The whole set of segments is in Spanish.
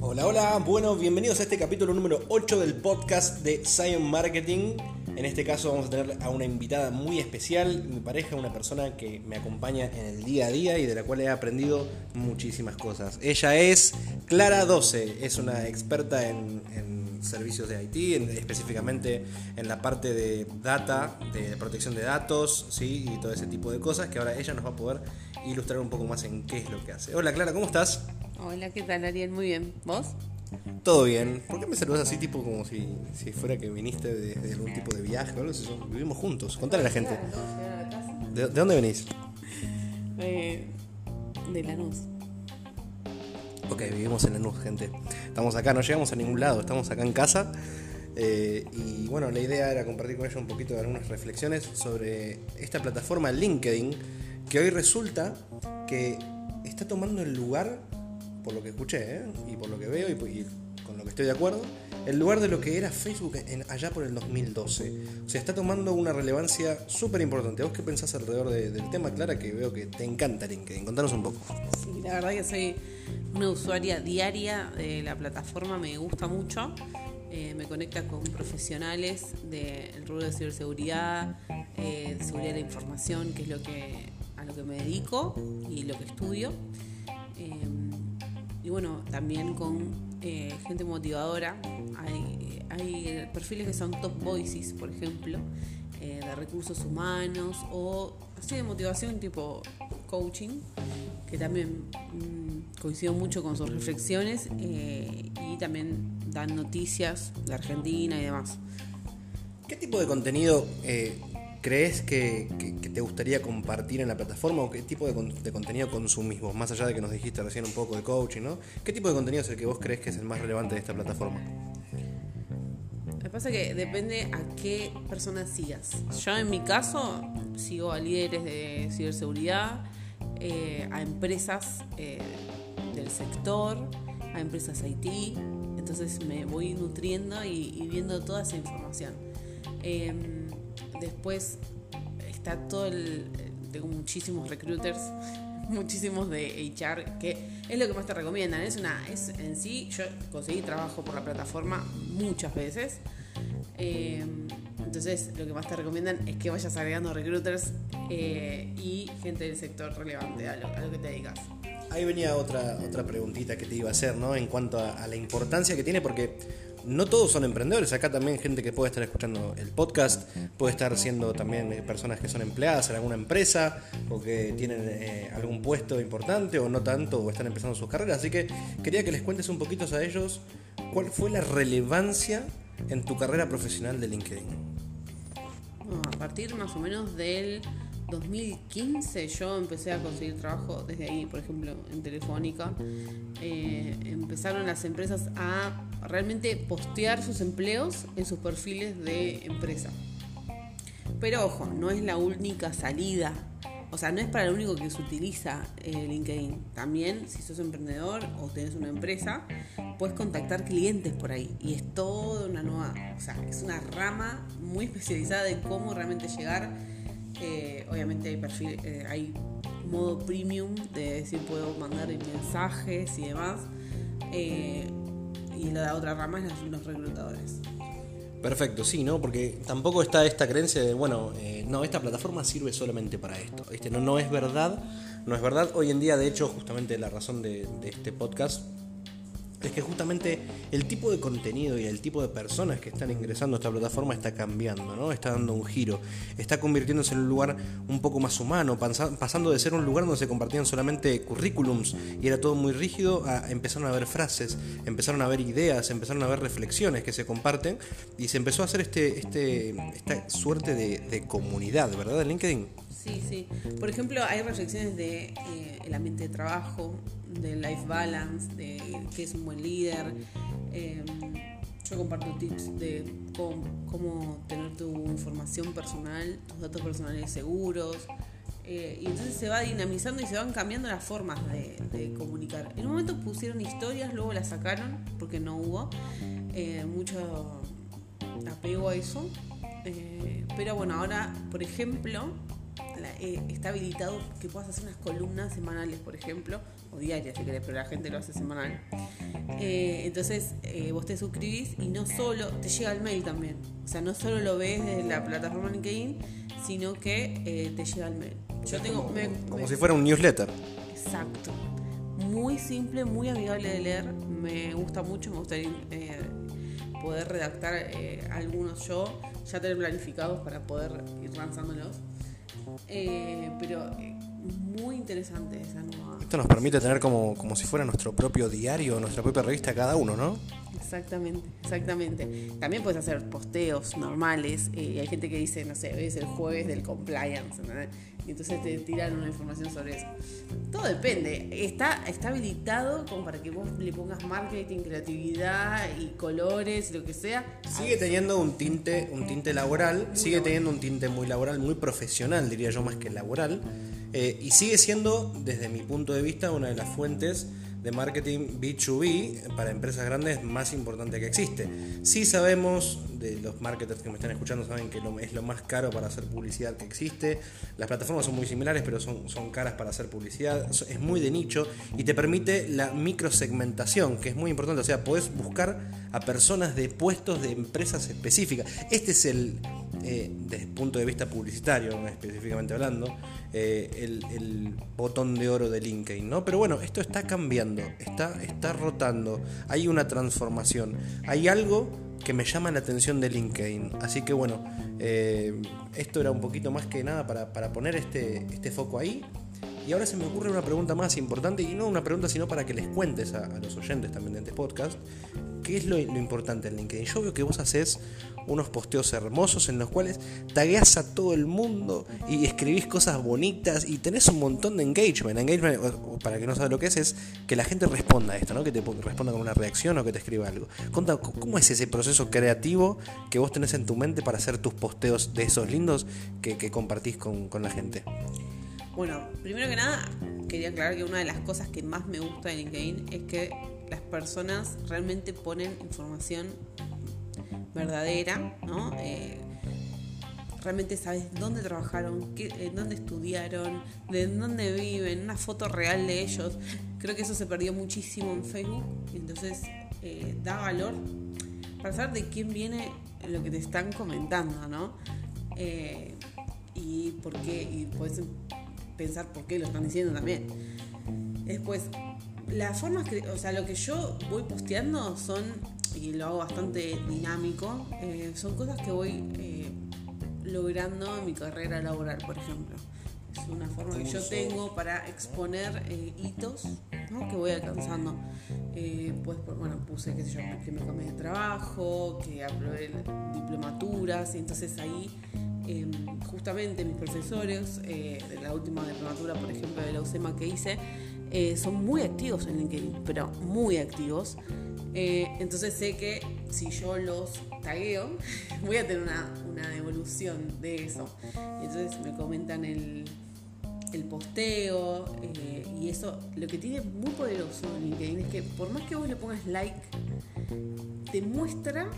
Hola, hola, bueno, bienvenidos a este capítulo número 8 del podcast de Science Marketing. En este caso vamos a tener a una invitada muy especial, mi pareja, una persona que me acompaña en el día a día y de la cual he aprendido muchísimas cosas. Ella es Clara 12, es una experta en, en servicios de IT, en- específicamente en la parte de data, de protección de datos, ¿sí? y todo ese tipo de cosas que ahora ella nos va a poder ilustrar un poco más en qué es lo que hace. Hola Clara, ¿cómo estás? Hola, ¿qué tal Ariel? Muy bien. ¿Vos? Todo bien. ¿Por qué me saludas así, tipo como si, si fuera que viniste de, de algún tipo de viaje o algo así? Vivimos juntos. Contale a la gente. ¿De, de dónde venís? Eh, de Lanús. Ok, vivimos en Lanús, gente. Estamos acá, no llegamos a ningún lado, estamos acá en casa. Eh, y bueno, la idea era compartir con ella un poquito de algunas reflexiones sobre esta plataforma LinkedIn, que hoy resulta que está tomando el lugar, por lo que escuché, ¿eh? y por lo que veo, y, y con lo que estoy de acuerdo, el lugar de lo que era Facebook en- allá por el 2012. O sea, está tomando una relevancia súper importante. ¿Vos qué pensás alrededor de- del tema, Clara? Que veo que te encanta LinkedIn. Contanos un poco. Sí, la verdad que soy una usuaria diaria de la plataforma, me gusta mucho. Eh, me conecta con profesionales del rubro de ciberseguridad, eh, seguridad de información, que es lo que, a lo que me dedico y lo que estudio. Eh, y bueno, también con eh, gente motivadora. Hay, hay perfiles que son top voices, por ejemplo, eh, de recursos humanos o así de motivación tipo coaching, que también mm, coincido mucho con sus reflexiones eh, y también dan noticias de Argentina y demás. ¿Qué tipo de contenido crees que, te gustaría compartir en la plataforma o qué tipo de, con- de contenido consumís vos? Más allá de que nos dijiste recién un poco de coaching, ¿no? ¿Qué tipo de contenido es el que vos crees que es el más relevante de esta plataforma? Lo que pasa que depende a qué personas sigas. Yo en mi caso sigo a líderes de ciberseguridad, eh, a empresas eh, del sector, a empresas IT, entonces me voy nutriendo y, viendo toda esa información. Eh, después está todo el... Tengo muchísimos recruiters, muchísimos de HR, que es lo que más te recomiendan. Es una, es en sí, yo conseguí trabajo por la plataforma muchas veces. Eh, entonces, lo que más te recomiendan es que vayas agregando recruiters eh, y gente del sector relevante a lo, a lo que te dedicas. Ahí venía otra, otra preguntita que te iba a hacer, ¿no? En cuanto a, la importancia que tiene, porque no todos son emprendedores. Acá también gente que puede estar escuchando el podcast, puede estar siendo también eh, personas que son empleadas en alguna empresa o que tienen eh, algún puesto importante o no tanto o están empezando sus carreras. Así que quería que les cuentes un poquito a ellos cuál fue la relevancia en tu carrera profesional de LinkedIn. A partir más o menos del 2015 yo empecé a conseguir trabajo desde ahí, por ejemplo, en Telefónica. Eh, empezaron las empresas a realmente postear sus empleos en sus perfiles de empresa. Pero ojo, no es la única salida. O sea, no es para lo único que se utiliza eh, LinkedIn. También, si sos emprendedor o tenés una empresa, puedes contactar clientes por ahí. Y es toda una nueva, o sea, es una rama muy especializada de cómo realmente llegar. Eh, obviamente hay perfil, eh, hay modo premium de decir puedo mandar mensajes y demás. Eh, y la otra rama es los- reclutadores. Perfecto, sí, ¿no? Porque tampoco está esta creencia de, bueno, eh, no, esta plataforma sirve solamente para esto. ¿viste? No, no es verdad, no es verdad. Hoy en día, de hecho, justamente la razón de este podcast es que justamente el tipo de contenido y el tipo de personas que están ingresando a esta plataforma está cambiando, ¿no? Está dando un giro, está convirtiéndose en un lugar un poco más humano, pasando de ser un lugar donde se compartían solamente currículums y era todo muy rígido, a empezaron a ver frases, empezaron a ver ideas, empezaron a ver reflexiones que se comparten y se empezó a hacer este, este, esta suerte de, de comunidad, ¿verdad? En LinkedIn. Sí, sí. Por ejemplo, hay reflexiones de eh, el ambiente de trabajo, del life balance, de qué es un buen líder. Eh, yo comparto tips de cómo, cómo tener tu información personal, tus datos personales seguros. Eh, y entonces se va dinamizando y se van cambiando las formas de, comunicar. En un momento pusieron historias, luego las sacaron porque no hubo eh, mucho apego a eso. Eh, pero bueno, ahora, por ejemplo, está habilitado que puedas hacer unas columnas semanales, por ejemplo, o diarias si querés, pero la gente lo hace semanal. entonces vos te suscribís y no solo, te llega el mail también. O sea, no solo lo ves desde la plataforma LinkedIn, sino que te llega el mail. Yo tengo. como si fuera un newsletter. Exacto. Muy simple, muy amigable de leer. Me gusta mucho, me gustaría eh, poder redactar eh, algunos yo, ya tener planificados para poder ir lanzándolos. Eh, pero muy interesante esa nueva. Esto nos permite tener como, como si fuera nuestro propio diario, nuestra propia revista cada uno, ¿no? Exactamente, exactamente. También puedes hacer posteos normales. y hay gente que dice, no sé, hoy es el jueves del compliance. ¿no? y entonces te tiran una información sobre eso. Todo depende. Está, está habilitado como para que vos le pongas marketing, creatividad y colores, lo que sea. Sigue teniendo un tinte, un tinte laboral, sigue teniendo un tinte muy laboral, muy profesional, diría yo, más que laboral. Eh, y sigue siendo, desde mi punto de vista, una de las fuentes de marketing B2B para empresas grandes más importante que existe. Sí sabemos, de los marketers que me están escuchando saben que es lo más caro para hacer publicidad que existe. Las plataformas son muy similares, pero son, son caras para hacer publicidad. Es muy de nicho y te permite la microsegmentación, que es muy importante. O sea, podés buscar a personas de puestos de empresas específicas. Este es el, eh, desde el punto de vista publicitario, específicamente hablando, eh, el, botón de oro de LinkedIn, ¿no? Pero bueno, esto está cambiando, está, está rotando, hay una transformación, hay algo que me llama la atención de LinkedIn. Así que bueno, eh, esto era un poquito más que nada para, poner este, este foco ahí. Y ahora se me ocurre una pregunta más importante, y no una pregunta, sino para que les cuentes a, los oyentes también de este podcast, ¿Qué es lo, importante en LinkedIn? Yo veo que vos haces unos posteos hermosos en los cuales tagueas a todo el mundo y escribís cosas bonitas y tenés un montón de engagement. Engagement, para que no sabe lo que es, es que la gente responda a esto, ¿no? que te responda con una reacción o que te escriba algo. Conta, ¿cómo es ese proceso creativo que vos tenés en tu mente para hacer tus posteos de esos lindos que, compartís con la gente? Bueno, primero que nada, quería aclarar que una de las cosas que más me gusta de LinkedIn es que las personas realmente ponen información verdadera, ¿no? Eh, realmente sabes dónde trabajaron, qué, dónde estudiaron, de dónde viven, una foto real de ellos. Creo que eso se perdió muchísimo en Facebook, entonces eh, da valor para saber de quién viene lo que te están comentando, ¿no? Eh, y por qué, y puedes pensar por qué lo están diciendo también. Después, las formas que, o sea, lo que yo voy posteando son, y lo hago bastante dinámico, eh, son cosas que voy eh, logrando en mi carrera laboral, por ejemplo. Es una forma que yo tengo para exponer eh, hitos que voy alcanzando. pues, bueno, puse, qué sé yo, que me cambié de trabajo, que aprobé diplomaturas, y entonces ahí em, justamente mis profesores de la última diplomatura, por ejemplo, de la UCEMA que hice, eh, son muy activos en LinkedIn, pero muy activos. Eh, entonces sé que si yo los tagueo, voy a tener una, una devolución de eso. Entonces me comentan el, el posteo eh, y eso lo que tiene muy poderoso en LinkedIn es que por más que vos le pongas like, te muestra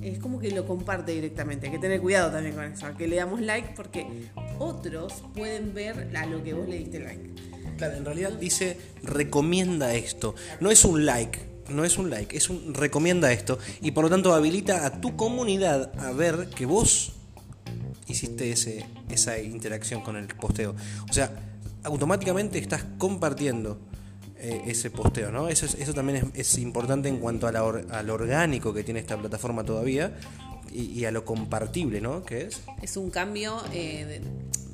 es como que lo comparte directamente. Hay que tener cuidado también con eso, que le damos like porque otros pueden ver a lo que vos le diste like en realidad dice recomienda esto. No es un like, no es un like, es un recomienda esto. Y por lo tanto habilita a tu comunidad a ver que vos hiciste ese, esa interacción con el posteo. O sea, automáticamente estás compartiendo eh, ese posteo, ¿no? Eso, eso también es, importante en cuanto a al orgánico que tiene esta plataforma todavía y, a lo compartible, ¿no? Que es. Es un cambio eh,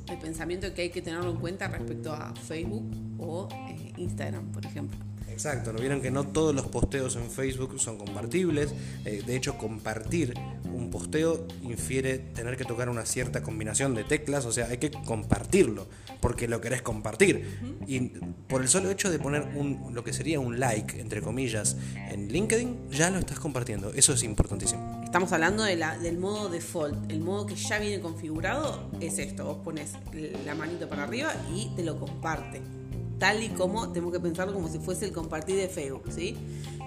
de pensamiento que hay que tenerlo en cuenta respecto a Facebook o eh, Instagram, por ejemplo. Exacto, ¿no vieron que no todos los posteos en Facebook son compartibles? Eh, de hecho, compartir un posteo infiere tener que tocar una cierta combinación de teclas, o sea, hay que compartirlo, porque lo querés compartir. Y por el solo hecho de poner un, lo que sería un like, entre comillas, en LinkedIn, ya lo estás compartiendo. Eso es importantísimo. Estamos hablando de la, del modo default. El modo que ya viene configurado es esto. Vos pones la manito para arriba y te lo comparte. Tal y como tenemos que pensarlo como si fuese el compartir de Facebook, ¿sí?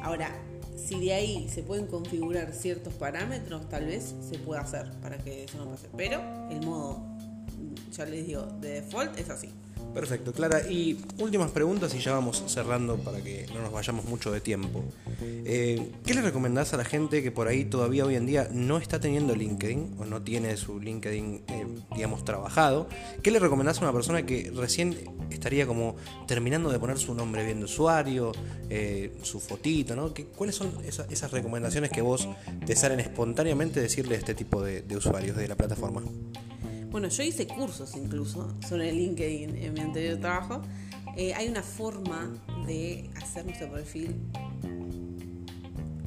Ahora, si de ahí se pueden configurar ciertos parámetros, tal vez se pueda hacer para que eso no pase. Pero el modo, ya les digo, de default es así. Perfecto, Clara. Y últimas preguntas y ya vamos cerrando para que no nos vayamos mucho de tiempo. Eh, ¿Qué le recomendás a la gente que por ahí todavía hoy en día no está teniendo LinkedIn o no tiene su LinkedIn, eh, digamos, trabajado? ¿Qué le recomendás a una persona que recién estaría como terminando de poner su nombre bien de usuario, eh, su fotito, ¿no? ¿Cuáles son esas, recomendaciones que vos te salen espontáneamente decirle a este tipo de usuarios de la plataforma? Bueno, yo hice cursos incluso sobre LinkedIn en mi anterior trabajo. Eh, hay una forma de hacer nuestro perfil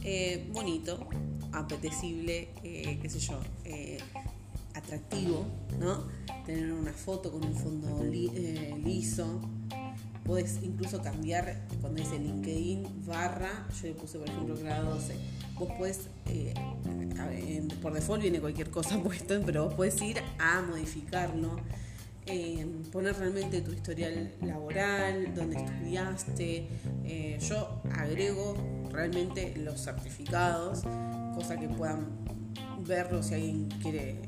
eh, bonito, apetecible, eh, qué sé yo, atractivo, ¿no? Tener una foto con un fondo liso. Puedes incluso cambiar cuando dice LinkedIn barra, yo le puse por ejemplo grado 12 vos puedes, eh, por default viene cualquier cosa puesto, pero vos puedes ir a modificarlo, eh, poner realmente tu historial laboral, donde estudiaste. Eh, yo agrego realmente los certificados, cosa que puedan verlo si alguien quiere,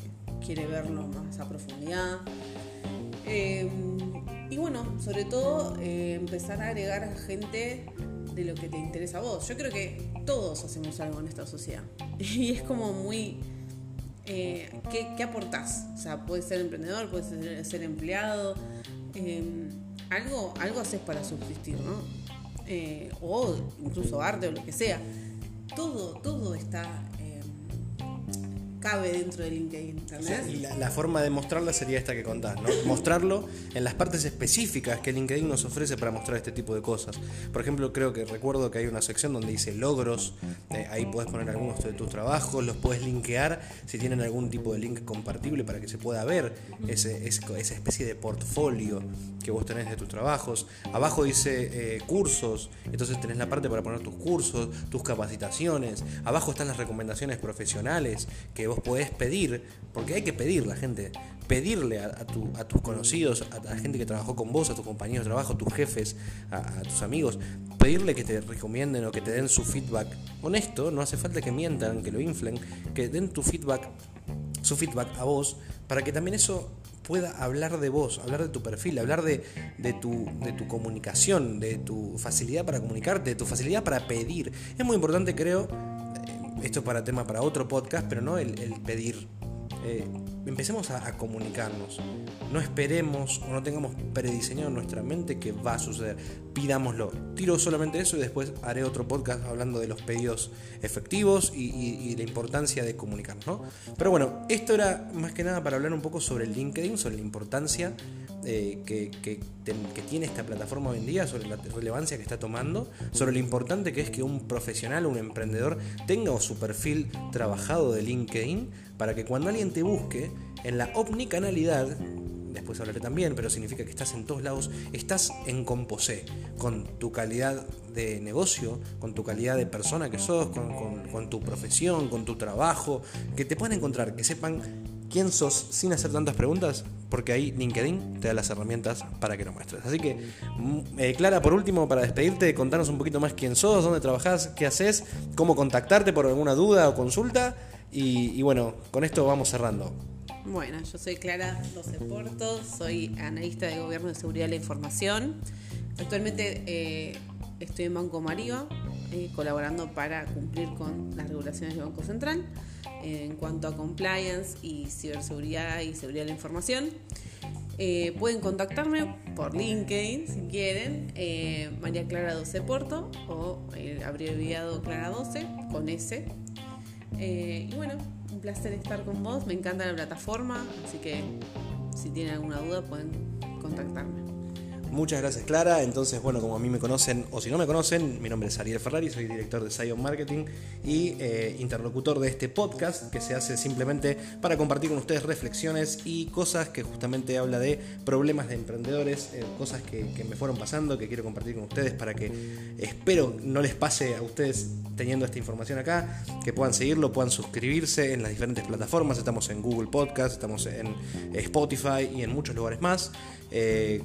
quiere verlo más a profundidad. y bueno, sobre todo empezar a agregar a gente de lo que te interesa a vos. Yo creo que todos hacemos algo en esta sociedad. Y es como muy... Eh, ¿qué, ¿qué, aportás? O sea, puedes ser emprendedor, puedes ser, empleado. Em, algo, algo haces para subsistir, ¿no? Eh, o incluso arte o lo que sea. Todo, todo está cabe dentro de LinkedIn. y la, forma de mostrarla sería esta que contás, ¿no? Mostrarlo en las partes específicas que LinkedIn nos ofrece para mostrar este tipo de cosas. Por ejemplo, creo que recuerdo que hay una sección donde dice logros, eh, ahí puedes poner algunos de tus trabajos, los puedes linkear si tienen algún tipo de link compartible para que se pueda ver esa especie de portfolio que vos tenés de tus trabajos. Abajo dice eh, cursos, entonces tenés la parte para poner tus cursos, tus capacitaciones. Abajo están las recomendaciones profesionales que vos podés pedir, porque hay que pedir la gente, pedirle a, tus conocidos, a, la gente que trabajó con vos, a tus compañeros de trabajo, a tus jefes, a, tus amigos, pedirle que te recomienden o que te den su feedback honesto, no hace falta que mientan, que lo inflen, que den tu feedback, su feedback a vos, para que también eso pueda hablar de vos, hablar de tu perfil, hablar de, tu, de tu comunicación, de tu facilidad para comunicarte, de tu facilidad para pedir. Es muy importante, creo, esto para tema para otro podcast, pero no el, pedir. Eh, empecemos a, comunicarnos. No esperemos o no tengamos prediseñado en nuestra mente que va a suceder. Pidámoslo. Tiro solamente eso y después haré otro podcast hablando de los pedidos efectivos y, la importancia de comunicarnos. Pero bueno, esto era más que nada para hablar un poco sobre el LinkedIn, sobre la importancia eh, que, tiene esta plataforma hoy en día, sobre la relevancia que está tomando, sobre lo importante que es que un profesional, un emprendedor tenga su perfil trabajado de LinkedIn para que cuando alguien te busque en la omnicanalidad, después hablaré también, pero significa que estás en todos lados, estás en composé, con tu calidad de negocio, con tu calidad de persona que sos, con, con tu profesión, con tu trabajo, que te puedan encontrar, que sepan quién sos sin hacer tantas preguntas, porque ahí LinkedIn te da las herramientas para que lo muestres. Así que, mm, eh, Clara, por último, para despedirte, contanos un poquito más quién sos, dónde trabajás, qué haces, cómo contactarte por alguna duda o consulta. Y, bueno, con esto vamos cerrando. Bueno, yo soy Clara Doce Porto, soy analista de Gobierno de Seguridad de la Información. Actualmente eh, estoy en Banco Mario, eh, colaborando para cumplir con las regulaciones del Banco Central en cuanto a compliance y ciberseguridad y seguridad de la información. Eh, pueden contactarme por LinkedIn si quieren, eh, María Clara 12 Porto o el abreviado Clara 12 con S. Eh, y bueno, un placer estar con vos, me encanta la plataforma, así que si tienen alguna duda pueden contactarme. Muchas gracias Clara. Entonces, bueno, como a mí me conocen o si no me conocen, mi nombre es Ariel Ferrari, soy director de Zion Marketing y eh, interlocutor de este podcast que se hace simplemente para compartir con ustedes reflexiones y cosas que justamente habla de problemas de emprendedores, eh, cosas que, me fueron pasando, que quiero compartir con ustedes para que espero no les pase a ustedes teniendo esta información acá, que puedan seguirlo, puedan suscribirse en las diferentes plataformas. Estamos en Google Podcast, estamos en Spotify y en muchos lugares más. Eh,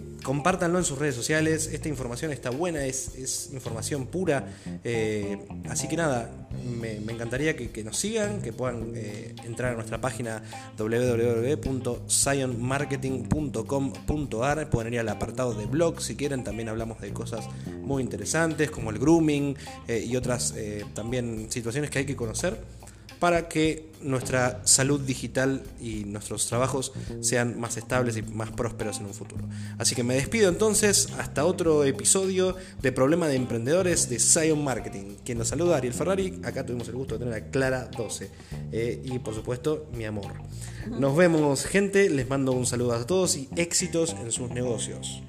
en sus redes sociales. Esta información está buena, es, información pura. Eh, así que nada, me, encantaría que, nos sigan, que puedan eh, entrar a nuestra página www.sionmarketing.com.ar. Pueden ir al apartado de blog si quieren. También hablamos de cosas muy interesantes como el grooming y otras también situaciones que hay que conocer para que nuestra salud digital y nuestros trabajos sean más estables y más prósperos en un futuro. Así que me despido entonces hasta otro episodio de Problema de Emprendedores de Zion Marketing. Quien nos saluda, Ariel Ferrari. Acá tuvimos el gusto de tener a Clara 12. Eh, y por supuesto, mi amor. Nos vemos, gente. Les mando un saludo a todos y éxitos en sus negocios.